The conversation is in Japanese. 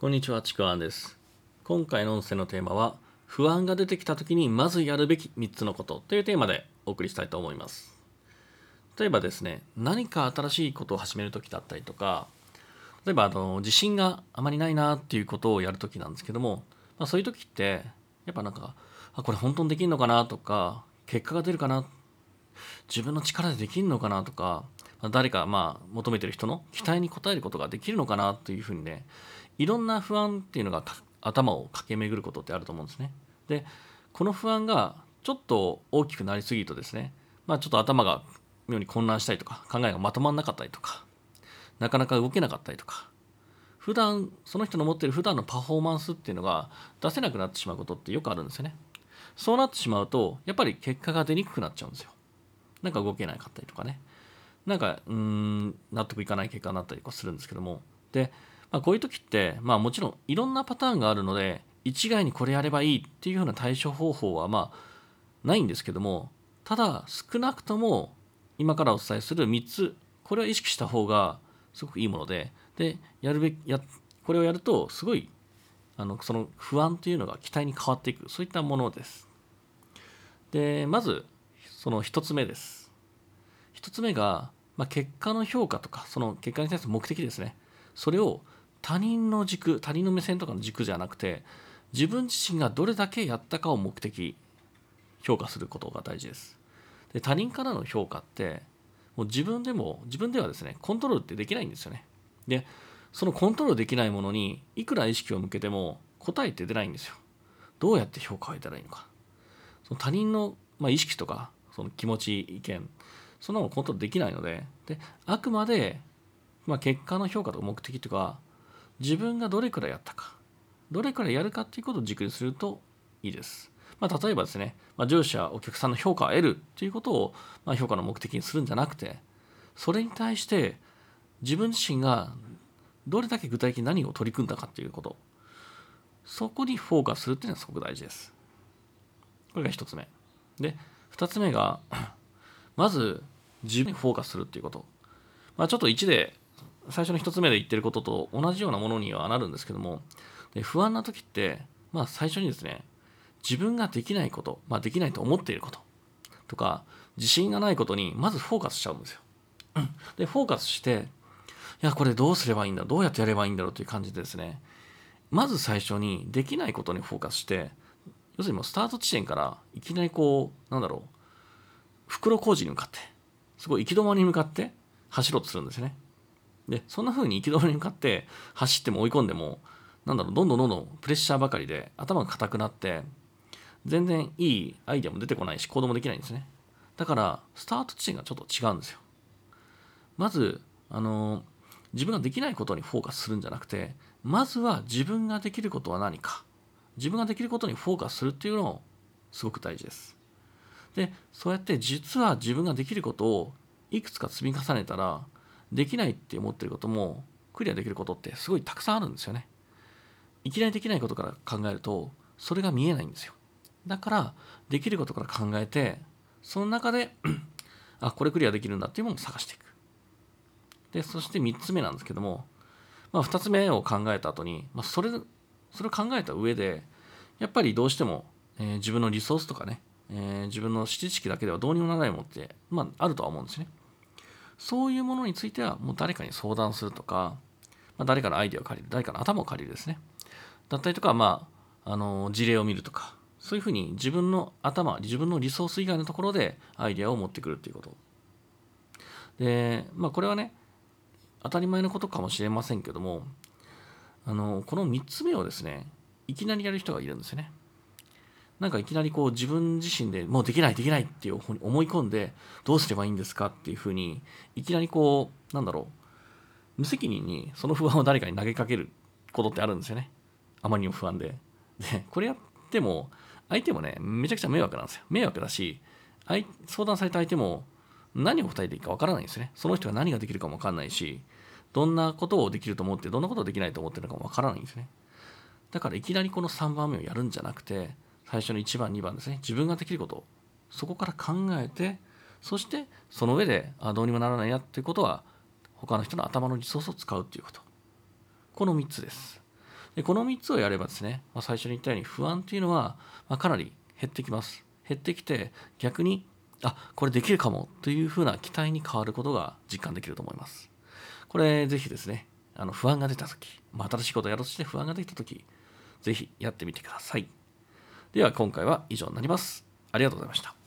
こんにちは、ちくわんです。今回の音声のテーマは、不安が出てきた時にまずやるべき3つのことというテーマでお送りしたいと思います。例えばですね、何か新しいことを始める時だったりとか、例えばあの自信があまりないなっていうことをやる時なんですけども、まあ、そういう時って、やっぱなんか、あ、これ本当にできるのかなとか、結果が出るかな、自分の力でできるのかなとか、誰かまあ求めてる人の期待に応えることができるのかなというふうにね、いろんな不安っていうのが頭を駆け巡ることってあると思うんですね。で、この不安がちょっと大きくなりすぎるとですね、まあちょっと頭が妙に混乱したりとか、考えがまとまらなかったりとか、なかなか動けなかったりとか、普段、その人の持っている普段のパフォーマンスっていうのが出せなくなってしまうことってよくあるんですよね。そうなってしまうと、やっぱり結果が出にくくなっちゃうんですよ。なんか動けなかったりとかね。なんか、うん、納得いかない結果になったりとかするんですけども。で、まあ、こういう時って、まあもちろんいろんなパターンがあるので、一概にこれやればいいっていうような対処方法はまあないんですけども、ただ少なくとも今からお伝えする3つ、これを意識した方がすごくいいもので、で、やるべき、や、これをやるとすごい、あの、その不安というのが期待に変わっていく、そういったものです。で、まず、その1つ目です。1つ目が、まあ、結果の評価とか、その結果に対する目的ですね。それを他人の軸、他人の目線とかの軸じゃなくて、自分自身がどれだけやったかを目的、評価することが大事です。で、他人からの評価って、もう自分でも、自分ではですね、コントロールってできないんですよね。で、そのコントロールできないものに、いくら意識を向けても答えって出ないんですよ。どうやって評価を得たらいいのか。その他人の、まあ、意識とか、その気持ち、意見、そんなのコントロールできないので、で、あくまで、まあ、結果の評価とか目的とか、自分がどれくらいやったか、どれくらいやるかっていうことを軸にするといいです。まあ、例えばですね、まあ、上司やお客さんの評価を得るっていうことを、まあ、評価の目的にするんじゃなくて、それに対して自分自身がどれだけ具体的に何を取り組んだかっていうこと、そこにフォーカスするっていうのはすごく大事です。これが一つ目。で、二つ目が、まず自分にフォーカスするっていうこと。まあ、ちょっと1で、最初の一つ目で言ってることと同じようなものにはなるんですけども、で不安な時って、まあ最初にですね、自分ができないこと、まあできないと思っていることとか、自信がないことにまずフォーカスしちゃうんですよ。で、フォーカスして、いや、これどうすればいいんだどうやってやればいいんだろうという感じでですね、まず最初にできないことにフォーカスして、要するにもうスタート地点からいきなりこう、なんだろう、袋小路に向かって、すごい行き止まりに向かって走ろうとするんですね。で、そんな風に行き止まりに向かって走っても追い込んでも、なんだろう、どんどんどんどんプレッシャーばかりで頭が硬くなって、全然いいアイデアも出てこないし、行動もできないんですね。だから、スタート地点がちょっと違うんですよ。まず、あの、自分ができないことにフォーカスするんじゃなくて、まずは自分ができることは何か。自分ができることにフォーカスするっていうのをすごく大事です。で、そうやって実は自分ができることをいくつか積み重ねたら、できないって思ってることもクリアできることってすごいたくさんあるんですよね。いきなりできないことから考えると、それが見えないんですよ。だから、できることから考えて、その中で、あ、これクリアできるんだっていうものを探していく。で、そして3つ目なんですけども、まあ、2つ目を考えた後に、まあ、それ、それを考えた上で、やっぱりどうしても、えー自分のリソースとかね、えー自分の知識だけではどうにもならないものって、まあ、あるとは思うんですね。そういうものについては、もう誰かに相談するとか、まあ、誰かのアイデアを借りる、誰かの頭を借りるですね。だったりとか、まあ、あの、事例を見るとか、そういうふうに自分の頭、自分のリソース以外のところでアイデアを持ってくるっていうこと。で、まあ、これはね、当たり前のことかもしれませんけども、あの、この3つ目をですね、いきなりやる人がいるんですよね。なんかいきなりこう自分自身でもうできないできないっていうふうに思い込んでどうすればいいんですかっていうふうにいきなりこうなんだろう無責任にその不安を誰かに投げかけることってあるんですよね。あまりにも不安で。でこれやっても相手もねめちゃくちゃ迷惑なんですよ。迷惑だし相談された相手も何を答えていいかわからないんですよね。その人が何ができるかもわかんないしどんなことをできると思ってどんなことをできないと思ってるのかもわからないんですね。だからいきなりこの3番目をやるんじゃなくて最初の1番2番ですね自分ができることそこから考えてそしてその上であどうにもならないなっていうことは他の人の頭のリソースを使うっていうことこの3つですでこの3つをやればですね、まあ、最初に言ったように不安っていうのは、まあ、かなり減ってきます。減ってきて逆にあこれできるかもというふうな期待に変わることが実感できると思います。これぜひですねあの不安が出た時、まあ、新しいことをやろうとして不安が出た時ぜひやってみてください。では今回は以上になります。ありがとうございました。